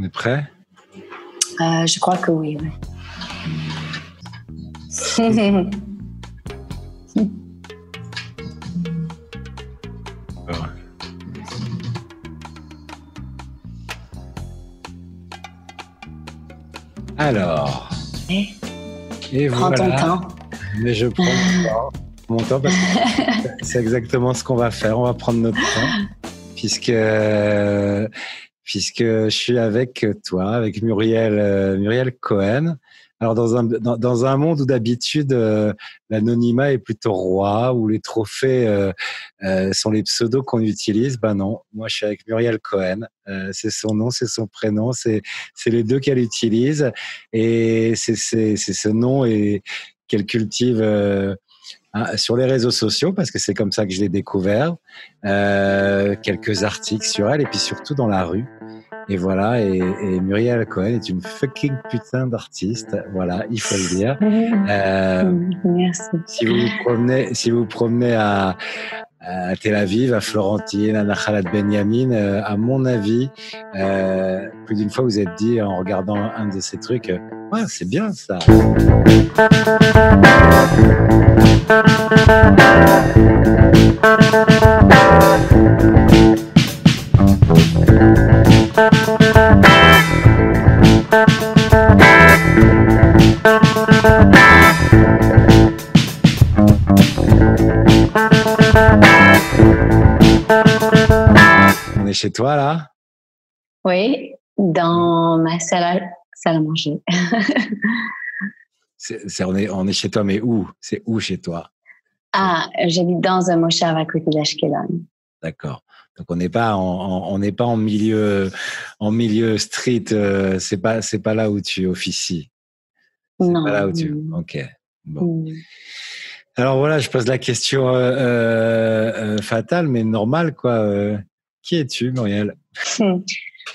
On est prêt? Euh, je crois que oui. ouais. Alors. Et Prends ton temps. Mais je prends mon temps, mon temps parce que c'est exactement ce qu'on va faire. On va prendre notre temps puisque puisque je suis avec toi, avec Muriel euh, Muriel Cohen. Alors dans un dans, un monde où d'habitude euh, l'anonymat est plutôt roi, où les trophées euh, sont les pseudos qu'on utilise, ben non. Moi je suis avec Muriel Cohen. C'est son nom, c'est son prénom, c'est les deux qu'elle utilise et c'est ce nom qu'elle cultive sur les réseaux sociaux parce que c'est comme ça que je l'ai découvert. Quelques articles sur elle et puis surtout dans la rue. Et voilà, et, et Muriel Cohen est une fucking putain d'artiste. Voilà, il faut le dire. Euh, Merci. si vous vous promenez, si vous vous promenez à, à Tel Aviv, à Florentine, à Nachalat Benyamin, euh, à mon avis, euh, plus d'une fois vous êtes dit en regardant un de ces trucs, ouais, c'est bien ça. On est chez toi là? Oui, dans ma salle à, salle à manger. C'est, c'est- on, est, on est chez toi, mais où? C'est où chez toi? Ah, j'habite dans un moshav à côté d'Ashkelon. D'accord. Donc on n'est pas en, en- on n'est pas en milieu en milieu street. euh, c'est pas c'est pas là où tu officies. C'est Non. pas là où tu. Ok. Bon. Mm. Alors voilà, je pose la question euh, euh, euh, fatale, mais normale quoi. Qui es-tu, Muriel?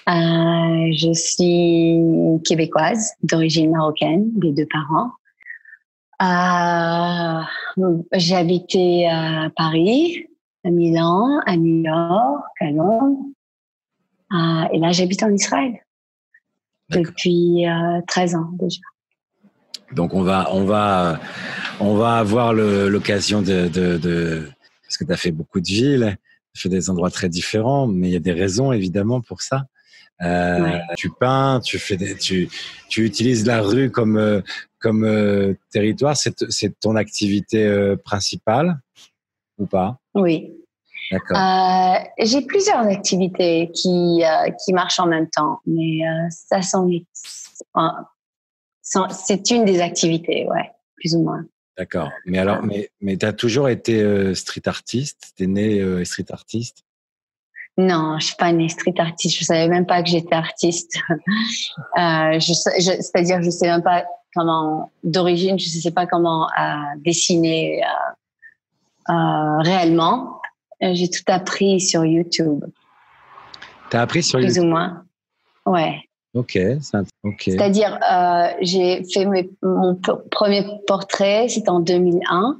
Je suis québécoise, d'origine marocaine, des deux parents. J'ai habité à Paris, à Milan, à New York, à Londres. Euh, et là, j'habite en Israël depuis euh, 13 ans déjà. Donc on va on va on va avoir l'occasion de, de, de parce que tu as fait beaucoup de villes, tu fait des endroits très différents, mais il y a des raisons évidemment pour ça. Euh, Ouais. Tu peins, tu fais des, tu tu utilises la rue comme euh, comme euh, territoire. C'est c'est ton activité euh, principale ou pas? Oui. D'accord. Euh, j'ai plusieurs activités qui, euh, qui marchent en même temps, mais euh, ça s'en est- s'en- c'est une des activités, ouais, plus ou moins. D'accord. Mais alors, mais mais t'as toujours été street artiste? T'es né euh, street artiste? Non, je suis pas née street artiste. Je savais même pas que j'étais artiste. euh, je, sais- je- c'est-à-dire, je sais même pas comment, d'origine, je sais pas comment euh, dessiner euh, euh, réellement. Euh, J'ai tout appris sur YouTube, T'as appris sur plus YouTube. ou moins. Ouais. Ok. C'est-à-dire, euh, j'ai fait mes- mon premier portrait, c'était en 2001.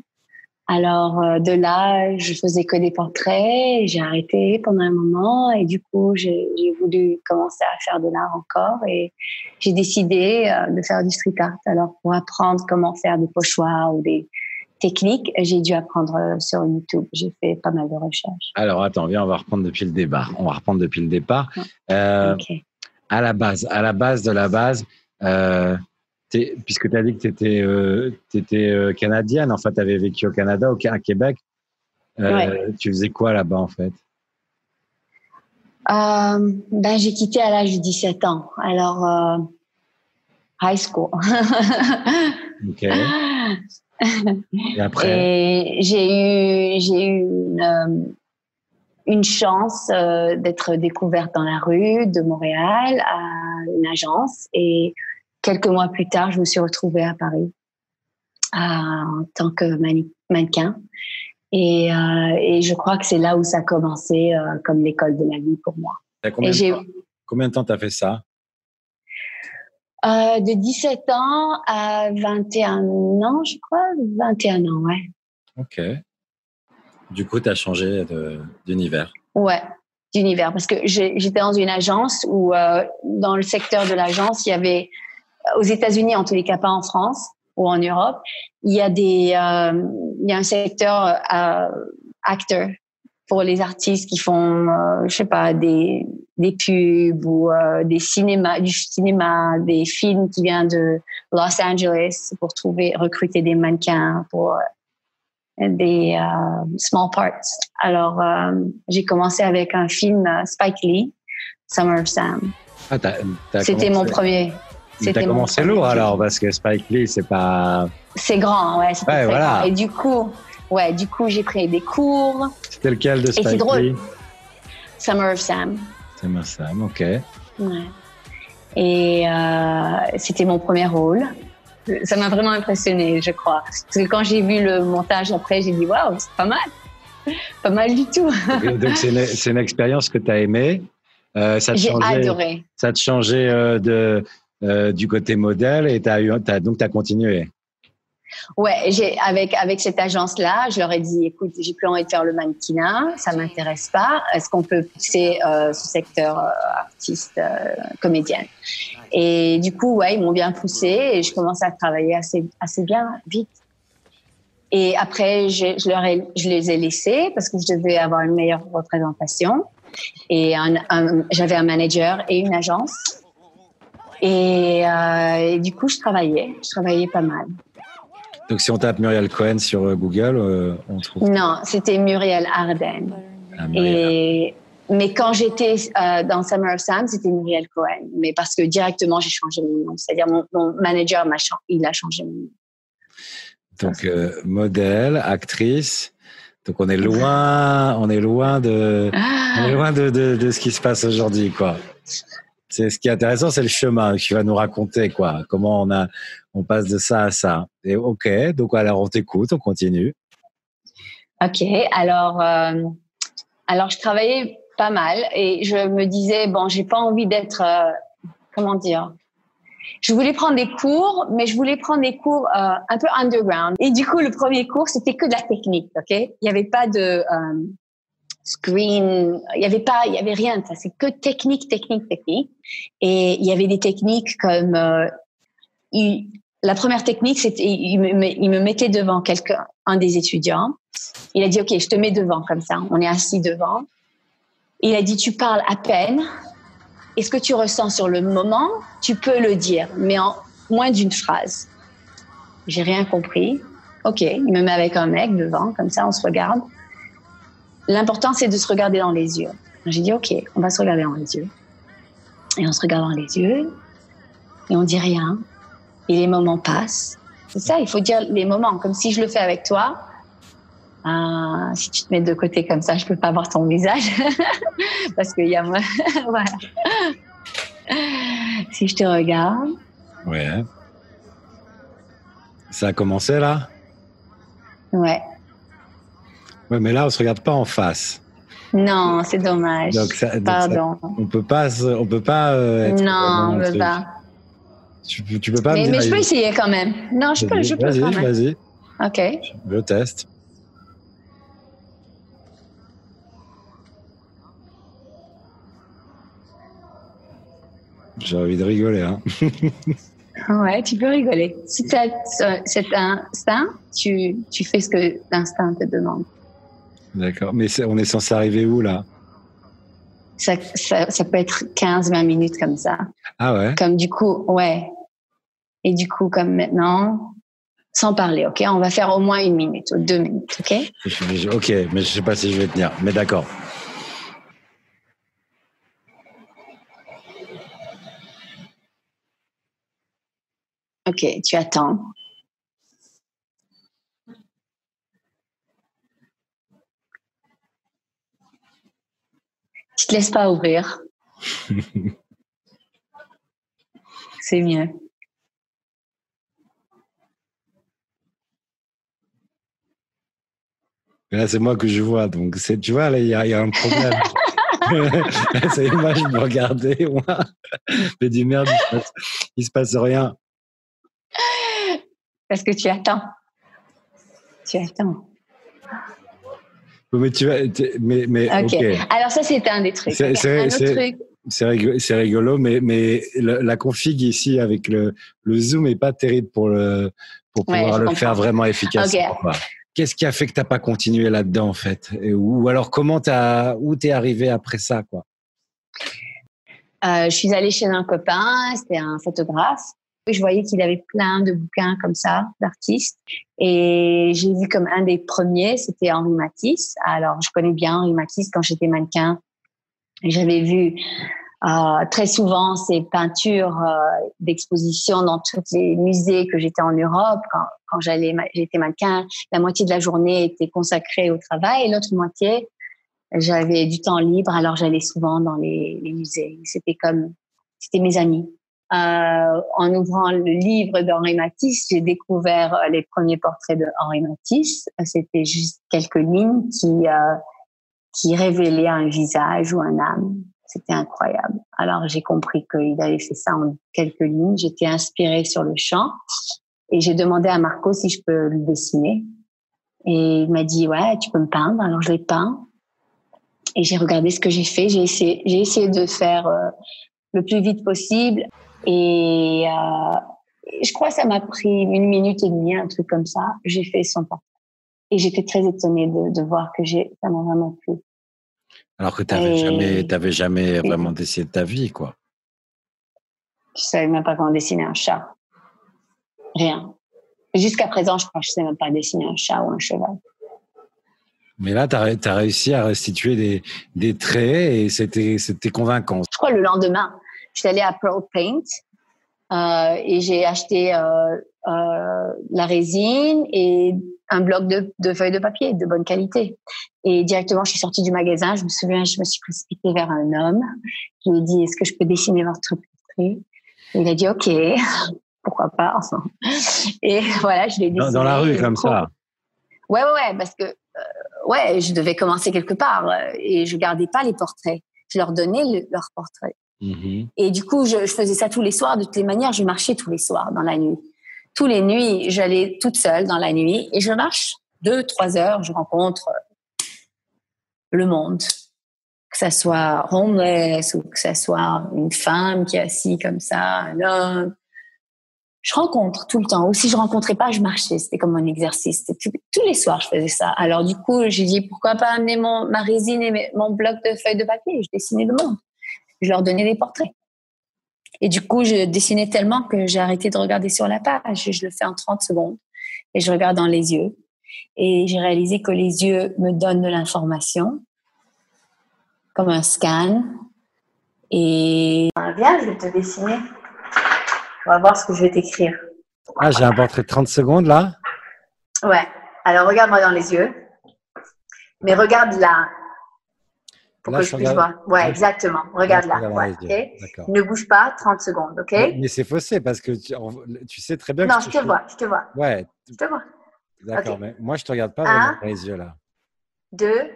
Alors, euh, de là, je faisais que des portraits. J'ai arrêté pendant un moment et du coup, j'ai j'ai voulu commencer à faire de l'art encore et j'ai décidé euh, de faire du street art. Alors, pour apprendre comment faire des pochoirs ou des techniques, j'ai dû apprendre euh, sur YouTube. J'ai fait pas mal de recherches. Alors attends, viens, on va reprendre depuis le départ. On va reprendre depuis le départ. Euh, à la base, à la base de la base, euh, puisque tu as dit que tu étais, canadienne, en fait, tu avais vécu au Canada, au, à Québec. Euh, Ouais. Tu faisais quoi là-bas, en fait? Euh, ben, j'ai quitté à l'âge de 17 ans. Alors, euh, high school. Ok. Et après j'ai eu, j'ai eu une, euh, une chance euh, d'être découverte dans la rue de Montréal à une agence. Et quelques mois plus tard, je me suis retrouvée à Paris euh, en tant que mannequin. Et, euh, et je crois que c'est là où ça a commencé comme l'école de la vie pour moi. T'as combien, Et de temps- combien de temps tu as fait ça? Euh, de 17 ans à 21 ans, je crois. 21 ans, ouais. Ok. Du coup, tu as changé d'univers. Ouais, d'univers parce que j'étais dans une agence où euh, dans le secteur de l'agence, il y avait aux États-Unis en tous les cas pas en France ou en Europe, il y a des euh, il y a un secteur euh, acteur pour les artistes qui font euh, je sais pas des des pubs ou euh, des cinémas du cinéma, des films qui viennent de Los Angeles pour trouver recruter des mannequins pour des euh, small parts. Alors, euh, j'ai commencé avec un film euh, Spike Lee, Summer of Sam. Ah, C'était mon premier. C'était commencé lourd alors parce que Spike Lee c'est pas. C'est grand, ouais. ouais voilà. Et du coup, ouais, du coup j'ai pris des cours. C'était lequel de Spike Lee? Summer of Sam. Summer of Sam, ok. Ouais. Et euh, c'était mon premier rôle ça m'a vraiment impressionné, je crois. Parce que quand j'ai vu le montage après, j'ai dit waouh, c'est pas mal. Pas mal du tout. Donc, c'est une, expérience que tu as aimée. Euh, j'ai adoré. Ça te changeait euh, de, euh, du côté modèle et as eu, as, donc tu as continué. Ouais, j'ai avec avec cette agence là, je leur ai dit écoute, j'ai plus envie de faire le mannequinat, ça m'intéresse pas. Est-ce qu'on peut pousser euh, ce secteur euh, artiste euh, comédienne? Et du coup, ouais, ils m'ont bien poussé et je commençais à travailler assez assez bien vite. Et après, je, je leur ai, je les ai laissés parce que je devais avoir une meilleure représentation. Et un, j'avais un manager et une agence. Et, et, du coup, je travaillais, je travaillais pas mal. Donc si on tape Muriel Cohen sur euh, Google, euh, on trouve. Non, c'était Muriel Arden. Ah, Et mais quand j'étais euh, dans Summer of Sam, c'était Muriel Cohen. Mais parce que directement j'ai changé mon nom, c'est-à-dire mon, manager m'a il a changé mon nom. Donc modèle, actrice. Donc on est loin, on est loin de, on est loin de, de, de ce qui se passe aujourd'hui, quoi c'est ce qui est intéressant, c'est le chemin que tu vas nous raconter, quoi. Comment on a, on passe de ça à ça. Et ok, donc alors on t'écoute, on continue. Ok, alors, euh, alors je travaillais pas mal et je me disais bon, j'ai pas envie d'être, euh, comment dire. Je voulais prendre des cours, mais je voulais prendre des cours euh, un peu underground. Et du coup, le premier cours, c'était que de la technique, ok? Il n'y avait pas de screen, il y avait pas, il y avait rien ça. C'est que technique, technique, technique. Et il y avait des techniques comme euh, la première technique, c'était il me, il me mettait devant quelqu'un, un des étudiants. Il a dit ok, je te mets devant comme ça. On est assis devant. Il a dit tu parles à peine. Et ce que tu ressens sur le moment, tu peux le dire, mais en moins d'une phrase. J'ai rien compris. Ok, il me met avec un mec devant, comme ça, on se regarde. L'important, c'est de se regarder dans les yeux. J'ai dit, OK, on va se regarder dans les yeux. Et on se regarde dans les yeux et on dit rien. Et les moments passent. C'est ça, il faut dire les moments. Comme si je le fais avec toi. Euh, si tu te mets de côté comme ça, je peux pas voir ton visage. Parce qu'il y a moi. voilà. Si je te regarde. Ouais. Ça a commencé là? Ouais. Ouais, mais là, on se regarde pas en face. Non, c'est dommage. Pardon. on peut pas, on peut pas. Euh, être non, on peut pas. Tu, tu, peux pas. Mais, mais je peux essayer quand même. Non, je peux, je peux. Vas-y, vas-y. Ok. Je teste. J'ai envie de rigoler, hein. ouais, tu peux rigoler. Si tu as cet instinct, tu, tu fais ce que l'instinct te demande. D'accord. Mais on est censé arriver où là? Ça, ça, peut être 15-20 minutes comme ça. Ah ouais? Comme du coup, ouais. Et du coup, comme maintenant, sans parler, ok? On va faire au moins une minute ou deux minutes, ok? Ok, mais je sais pas si je vais tenir, mais d'accord. Ok, tu attends. Tu te laisses pas ouvrir. c'est mieux. Là, c'est moi que je vois, donc tu vois, là, il y, a un problème. c'est image me regarder, moi. Mais du merde, il se, passe, se passe rien. Parce que tu attends. Tu attends. Mais tu vas, mais, mais ok. Alors ça, c'était un des trucs. C'est rigolo, mais, mais la config ici avec le, le zoom est pas terrible pour, le, pour pouvoir le faire vraiment efficacement. Qu'est-ce qui a fait que tu n'as pas continué là-dedans en fait? Ou alors comment as, où t'es arrivé après ça quoi? Euh, Je suis allée chez un copain, c'était un photographe. Je voyais qu'il avait plein de bouquins comme ça d'artistes et j'ai vu comme un des premiers, c'était Henri Matisse. Alors je connais bien Henri Matisse quand j'étais mannequin j'avais vu euh, très souvent ces peintures euh, d'exposition dans tous les musées que j'étais en Europe. Quand, quand j'étais mannequin, la moitié de la journée était consacrée au travail et l'autre moitié, j'avais du temps libre. Alors j'allais souvent dans les musées. C'était comme, c'était mes amis. Euh, en ouvrant le livre d'Henri Matisse, j'ai découvert les premiers portraits de Henri Matisse. C'était juste quelques lignes qui euh, qui révélait un visage ou un âme. C'était incroyable. Alors j'ai compris qu'il avait fait ça en quelques lignes. J'étais inspirée sur le champ et j'ai demandé à Marco si je peux le dessiner. Et il m'a dit ouais, tu peux me peindre. Alors je l'ai peint et j'ai regardé ce que j'ai fait. J'ai essayé, j'ai essayé de faire euh, le plus vite possible et euh, je crois que ça m'a pris une minute et demie, un truc comme ça. J'ai fait son portrait. Et j'étais très étonnée de, de voir que j'ai, ça m'a vraiment plu. Alors que tu n'avais jamais, avais jamais vraiment dessiné de ta vie, quoi. Je savais même pas comment dessiner un chat. Rien. Jusqu'à présent, je crois que je sais même pas dessiner un chat ou un cheval. Mais là, tu as, réussi à restituer des, des traits et c'était convaincant. Je crois le lendemain, je suis allée à Pearl Paint euh, et j'ai acheté euh, euh, la résine et un bloc de, de, feuilles de papier de bonne qualité. Et directement, je suis sortie du magasin. Je me souviens, je me suis précipitée vers un homme qui me dit Est-ce que je peux dessiner votre portrait? Il a dit Ok, pourquoi pas. Et voilà, je l'ai dessiné. Dans, la rue, comme ça Ouais, ouais, ouais, parce que euh, ouais, je devais commencer quelque part et je gardais pas les portraits. Je leur donnais leurs portraits. Mm-hmm. Et du coup, je, faisais ça tous les soirs. De toutes les manières, je marchais tous les soirs dans la nuit. Tous les nuits, j'allais toute seule dans la nuit et je marche deux, trois heures. Je rencontre le monde, que ça soit homeless ou que ça soit une femme qui est assise comme ça, un homme. Je rencontre tout le temps. Ou si je rencontrais pas, je marchais. C'était comme un exercice. tous les soirs, je faisais ça. Alors du coup, j'ai dit pourquoi pas amener mon, ma résine et mon bloc de feuilles de papier? Je dessinais le monde je leur donnais des portraits. Et du coup, je dessinais tellement que j'ai arrêté de regarder sur la page. Je le fais en 30 secondes et je regarde dans les yeux. Et j'ai réalisé que les yeux me donnent de l'information, comme un scan. Et viens, je vais te dessiner. On va voir ce que je vais t'écrire. Ah, j'ai un portrait de 30 secondes là Ouais. Alors regarde-moi dans les yeux. Mais regarde là, pour que je puisse voir. Ouais, exactement. Regarde là. Ne bouge pas 30 secondes, OK? Mais, c'est faussé parce que tu, sais très bien non, que. Non, je te vois, je te vois. Ouais. Je te vois. D'accord, mais moi, je ne te regarde pas vraiment dans les yeux là. Deux,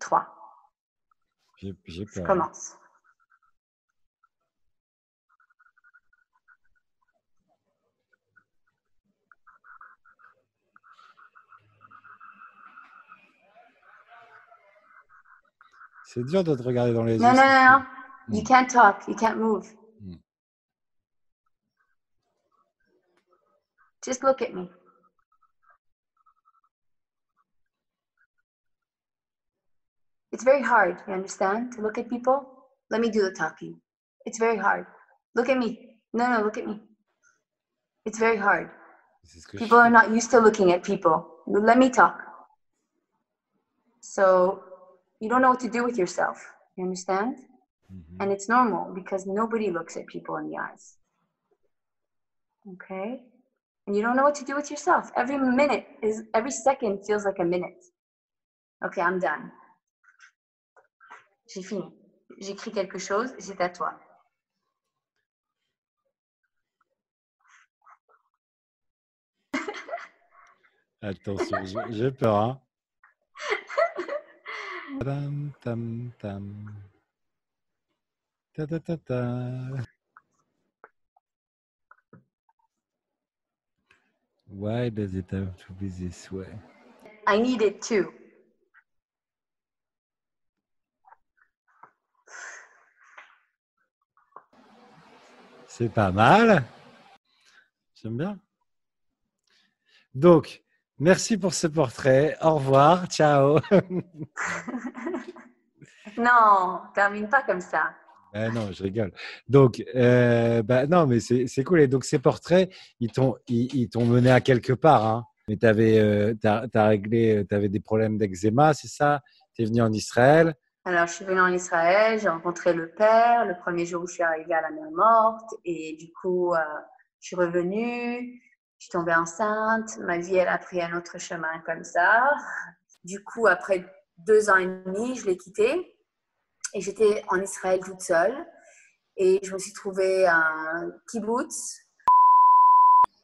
trois. J'ai peur. Je commence. C'est dur de te regarder dans les yeux. Non, non, non, non. You can't talk. You can't move. Hmm. Just look at me. It's very hard, you understand, to look at people. Let me do the talking. It's very hard. Look at me. No, no, look at me. It's very hard. People are not used to looking at people. Let me talk. So you don't know what to do with yourself. You understand? Mm-hmm. And it's normal because nobody looks at people in the eyes. Okay? And you don't know what to do with yourself. Every minute is, every second feels like a minute. Okay, I'm done. J'ai fini. J'écris quelque chose, c'est à toi. Attention, j'ai peur. Hein? Why does it have to be this way? I need it too. C'est pas mal. J'aime bien. Donc, merci pour ce portrait. Au revoir. Ciao. non, termine pas comme ça. Ben non, je rigole. Donc, euh, bah non, mais c'est cool. Et donc, ces portraits, ils t'ont ils, mené à quelque part. Hein. Mais tu avais, euh, as, réglé, tu avais des problèmes d'eczéma, c'est ça? Tu es venu en Israël? Alors, je suis venue en Israël, j'ai rencontré le père le premier jour où je suis arrivée à la mer morte. Et du coup, euh, je suis revenue, suis tombée enceinte. Ma vie, elle a pris un autre chemin comme ça. Du coup, après deux ans et demi, je l'ai quitté. Et j'étais en Israël toute seule. Et je me suis trouvée un kibbutz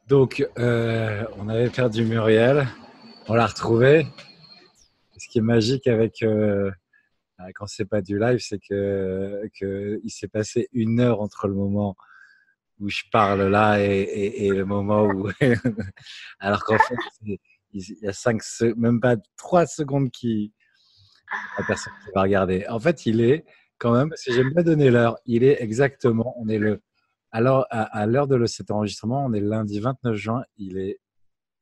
donc, euh, on avait perdu Muriel, on l'a retrouvée. Ce qui est magique avec euh, quand c'est pas du live, c'est que, il s'est passé une heure entre le moment où je parle là et, le moment où, alors qu'en fait, il y a cinq, même pas trois secondes qui la personne qui va regarder. En fait, il est quand même, si j'aime pas donner l'heure, il est exactement, on est le alors, à, l'heure de cet enregistrement, on est lundi 29 juin, il est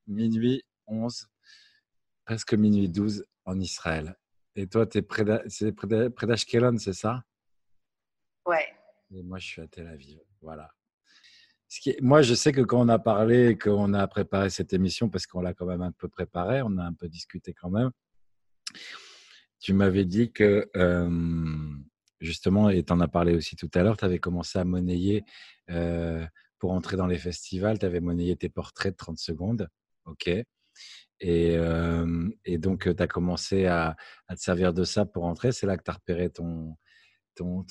minuit 11, presque minuit 12 en Israël. Et toi, tu es près d'Ashkelon, c'est ça? Ouais. Et moi, je suis à Tel Aviv. Voilà. Moi, je sais que quand on a parlé, qu'on a préparé cette émission, parce qu'on l'a quand même un peu préparé, on a un peu discuté quand même, tu m'avais dit que euh, justement, et tu en as parlé aussi tout à l'heure, tu avais commencé à monnayer euh, pour entrer dans les festivals, tu avais monnayé tes portraits de 30 secondes. OK. Et, euh, donc, tu as commencé à, te servir de ça pour entrer. C'est là que tu as repéré ton, ton,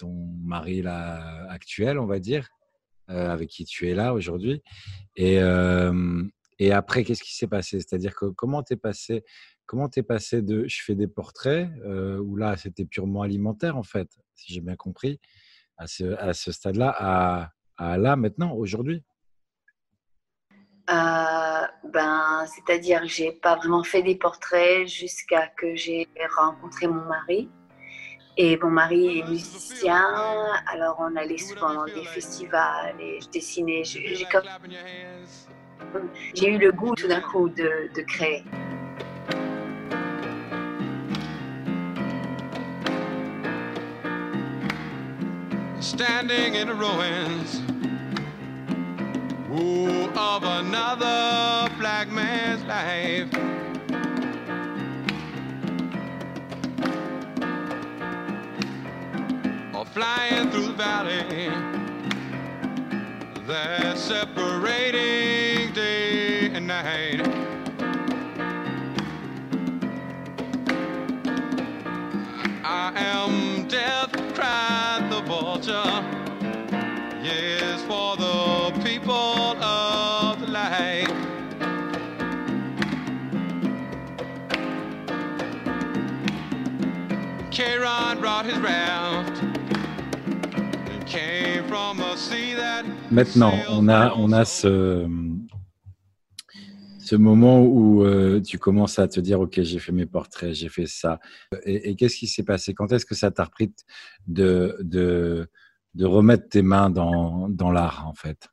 mari là, actuel, on va dire, avec qui tu es là aujourd'hui. Et, et après, qu'est-ce qui s'est passé? C'est-à-dire que comment t'es passé Comment t'es passé de je fais des portraits, où là c'était purement alimentaire en fait, si j'ai bien compris, à ce, à ce stade-là, à, là maintenant, aujourd'hui? Euh, ben, C'est-à-dire j'ai pas vraiment fait des portraits jusqu'à que j'ai rencontré mon mari. Et mon mari est musicien, alors on allait souvent dans des festivals et je dessinais. J'ai eu le goût tout d'un coup de, de créer. standing in ruins of another black man's life. Flying through the valley that's separating day and night. I am death cried the vulture. Yes, for the people of the light. Charon brought his raft Maintenant, on a, on a ce, ce moment où euh, tu commences à te dire, OK, j'ai fait mes portraits, j'ai fait ça. Et, qu'est-ce qui s'est passé? Quand est-ce que ça t'a repris de, de, de, remettre tes mains dans, dans l'art, en fait?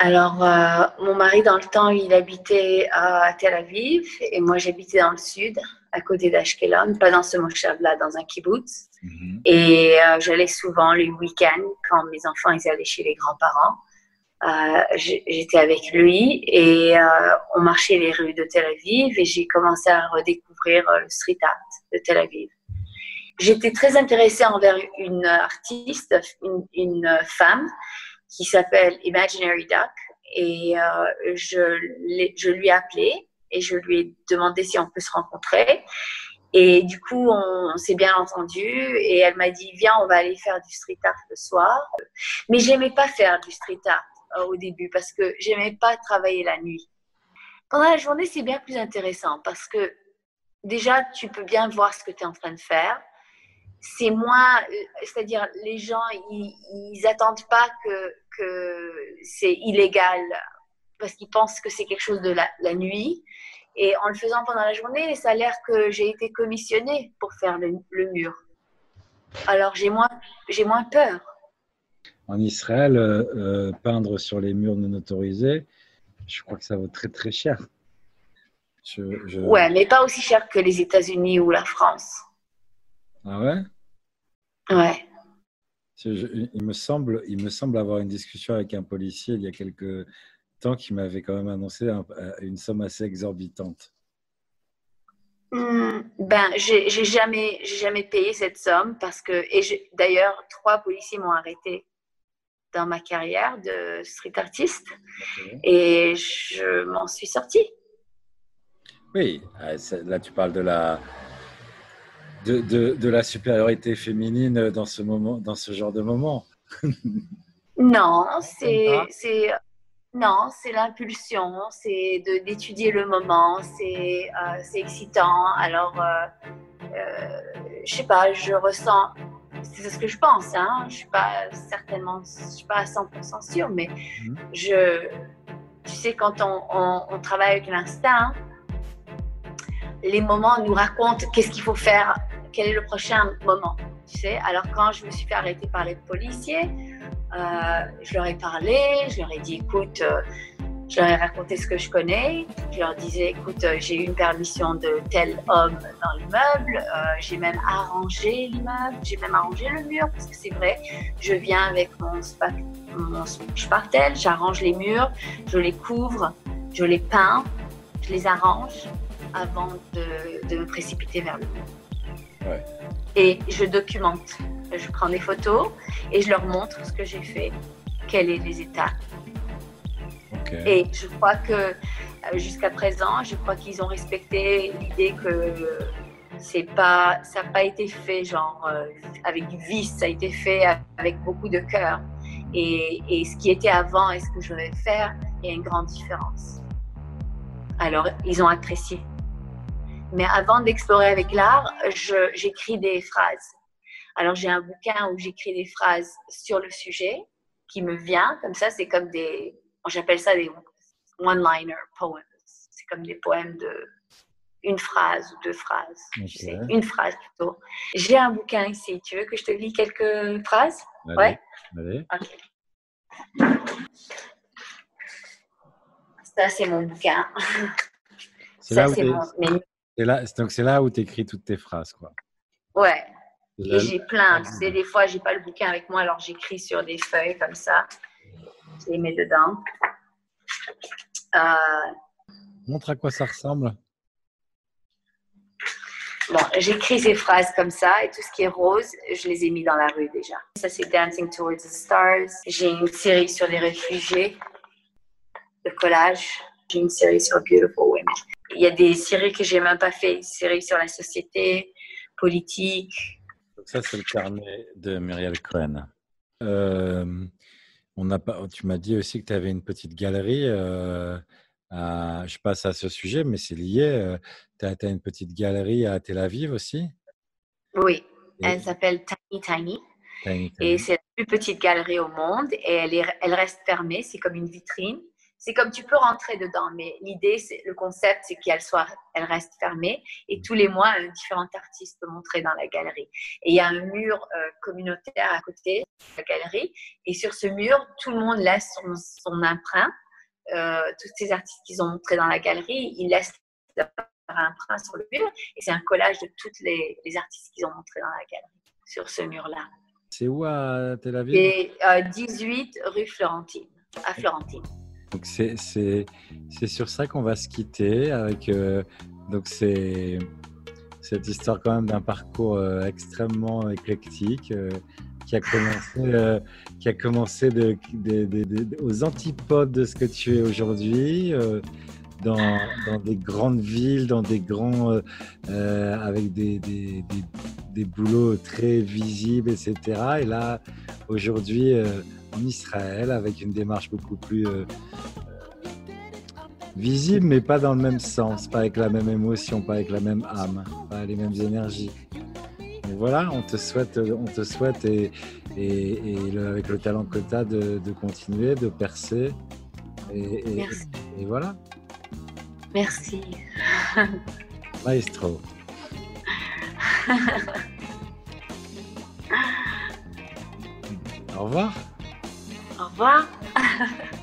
Alors, euh, mon mari, dans le temps, il habitait à Tel Aviv et moi, j'habitais dans le sud, à côté d'Ashkelon, pas dans ce moshav-là, dans un kibbutz. Mhm. Et euh, j'allais souvent les week-ends quand mes enfants ils allaient chez les grands-parents. Euh, j'étais avec lui et euh, on marchait les rues de Tel Aviv et j'ai commencé à redécouvrir le street art de Tel Aviv. J'étais très intéressée envers une artiste, une, femme qui s'appelle Imaginary Duck et je, je lui ai appelé et je lui ai demandé si on peut se rencontrer. Et du coup, on, s'est bien entendu et elle m'a dit viens, on va aller faire du street art le soir. Mais j'aimais pas faire du street art euh, au début parce que j'aimais pas travailler la nuit. Pendant la journée, c'est bien plus intéressant parce que déjà, tu peux bien voir ce que tu es en train de faire. C'est moins, euh, c'est-à-dire, les gens, ils n'attendent pas que, que c'est illégal parce qu'ils pensent que c'est quelque chose de la, la, nuit. Et en le faisant pendant la journée, ça a l'air que j'ai été commissionnée pour faire le, le mur. Alors j'ai moins, j'ai moins peur. en Israël, euh, peindre sur les murs non autorisés, je crois que ça vaut très très cher. Je, Ouais, mais pas aussi cher que les États-Unis ou la France. Ah ouais? Ouais. il, me semble, il me semble avoir une discussion avec un policier il y a quelques temps qui m'avait quand même annoncé une somme assez exorbitante. Hmm, ben, j'ai jamais, jamais payé cette somme parce que, et d'ailleurs, trois policiers m'ont arrêté dans ma carrière de street artiste et je m'en suis sortie. Oui, ah, là tu parles de la, de, de, de, la supériorité féminine dans ce, moment, dans ce genre de moment. non, c'est non, c'est l'impulsion, c'est d'étudier le moment, c'est euh, excitant. Alors, euh, euh, je sais pas, je ressens, c'est ce que je pense, hein, je suis pas certainement, je suis pas à 100% sûre, mais mhm. je, tu sais, quand on, on travaille avec l'instinct, les moments nous racontent qu'est-ce qu'il faut faire, quel est le prochain moment, tu sais. Alors, quand je me suis fait arrêter par les policiers, je leur ai parlé, je leur ai dit, écoute, euh, je leur ai raconté ce que je connais. Je leur disais, écoute, euh, j'ai eu une permission de tel homme dans l'immeuble. j'ai même arrangé l'immeuble. J'ai même arrangé le mur parce que c'est vrai, je viens avec mon, mon spartel, j'arrange les murs, je les couvre, je les peins, je les arrange avant de, de me précipiter vers le mur. Ouais. Et je documente je prends des photos et je leur montre ce que j'ai fait, quels sont les états. Et je crois que euh, jusqu'à présent, je crois qu'ils ont respecté l'idée que c'est pas, ça n'a pas été fait genre euh, avec du vice, ça a été fait avec beaucoup de cœur. Et, et, ce qui était avant et ce que je vais faire, il y a une grande différence. Alors, ils ont apprécié. Mais avant d'explorer avec l'art, j'écris des phrases. Alors j'ai un bouquin où j'écris des phrases sur le sujet qui me vient, comme ça, c'est comme des, j'appelle ça des one-liner poems. C'est comme des poèmes de une phrase ou deux phrases, une phrase plutôt. J'ai un bouquin ici, tu veux que je te lis quelques phrases? Ouais. Allez. Ça, c'est mon bouquin. C'est là, là, donc c'est là où tu écris toutes tes phrases, quoi. Ouais, j'ai plein. Tu sais, des fois, j'ai pas le bouquin avec moi, alors j'écris sur des feuilles comme ça. Je les mets dedans. Euh, Montre à quoi ça ressemble. Bon, j'écris ces phrases comme ça et tout ce qui est rose, je les ai mis dans la rue déjà. Ça, c'est Dancing Towards the Stars. J'ai une série sur les réfugiés, le collage. J'ai une série sur Beautiful Women. Il y a des séries que j'ai même pas fait, une série sur la société, politique, ça, c'est le carnet de Muriel Cohen. Euh, on a pas, tu m'as dit aussi que tu avais une petite galerie. Euh, je passe à ce sujet, mais c'est lié. Euh, tu as, une petite galerie à Tel Aviv aussi? Oui, elle s'appelle Tiny Tiny. Tiny Et c'est la plus petite galerie au monde et elle, est, elle reste fermée. C'est comme une vitrine c'est comme tu peux rentrer dedans, mais l'idée, c'est le concept, c'est qu'elle soit, elle reste fermée et tous les mois, un différent artiste peut montrer dans la galerie. Et il y a un mur euh, communautaire à côté de la galerie et sur ce mur, tout le monde laisse son, son empreinte. Euh, tous ces artistes qu'ils ont montrés dans la galerie, ils laissent leur empreinte sur le mur et c'est un collage de tous les, artistes qu'ils ont montrés dans la galerie sur ce mur-là. C'est où à Tel Aviv? C'est 18 euh, rue Florentine, à Florentine. Donc c'est sur ça qu'on va se quitter avec euh, donc c'est cette histoire quand même d'un parcours euh, extrêmement éclectique euh, qui a commencé qui a commencé aux antipodes de ce que tu es aujourd'hui. Dans, dans, des grandes villes, dans des grands, avec des, des, des, boulots très visibles, etc. Et là, aujourd'hui, en Israël avec une démarche beaucoup plus euh, visible, mais pas dans le même sens, pas avec la même émotion, pas avec la même âme, pas les mêmes énergies. Voilà, on te souhaite, on te souhaite et, et, avec le talent que tu as de, continuer, de percer. Et, et voilà. Merci. Maestro. Au revoir. Au revoir.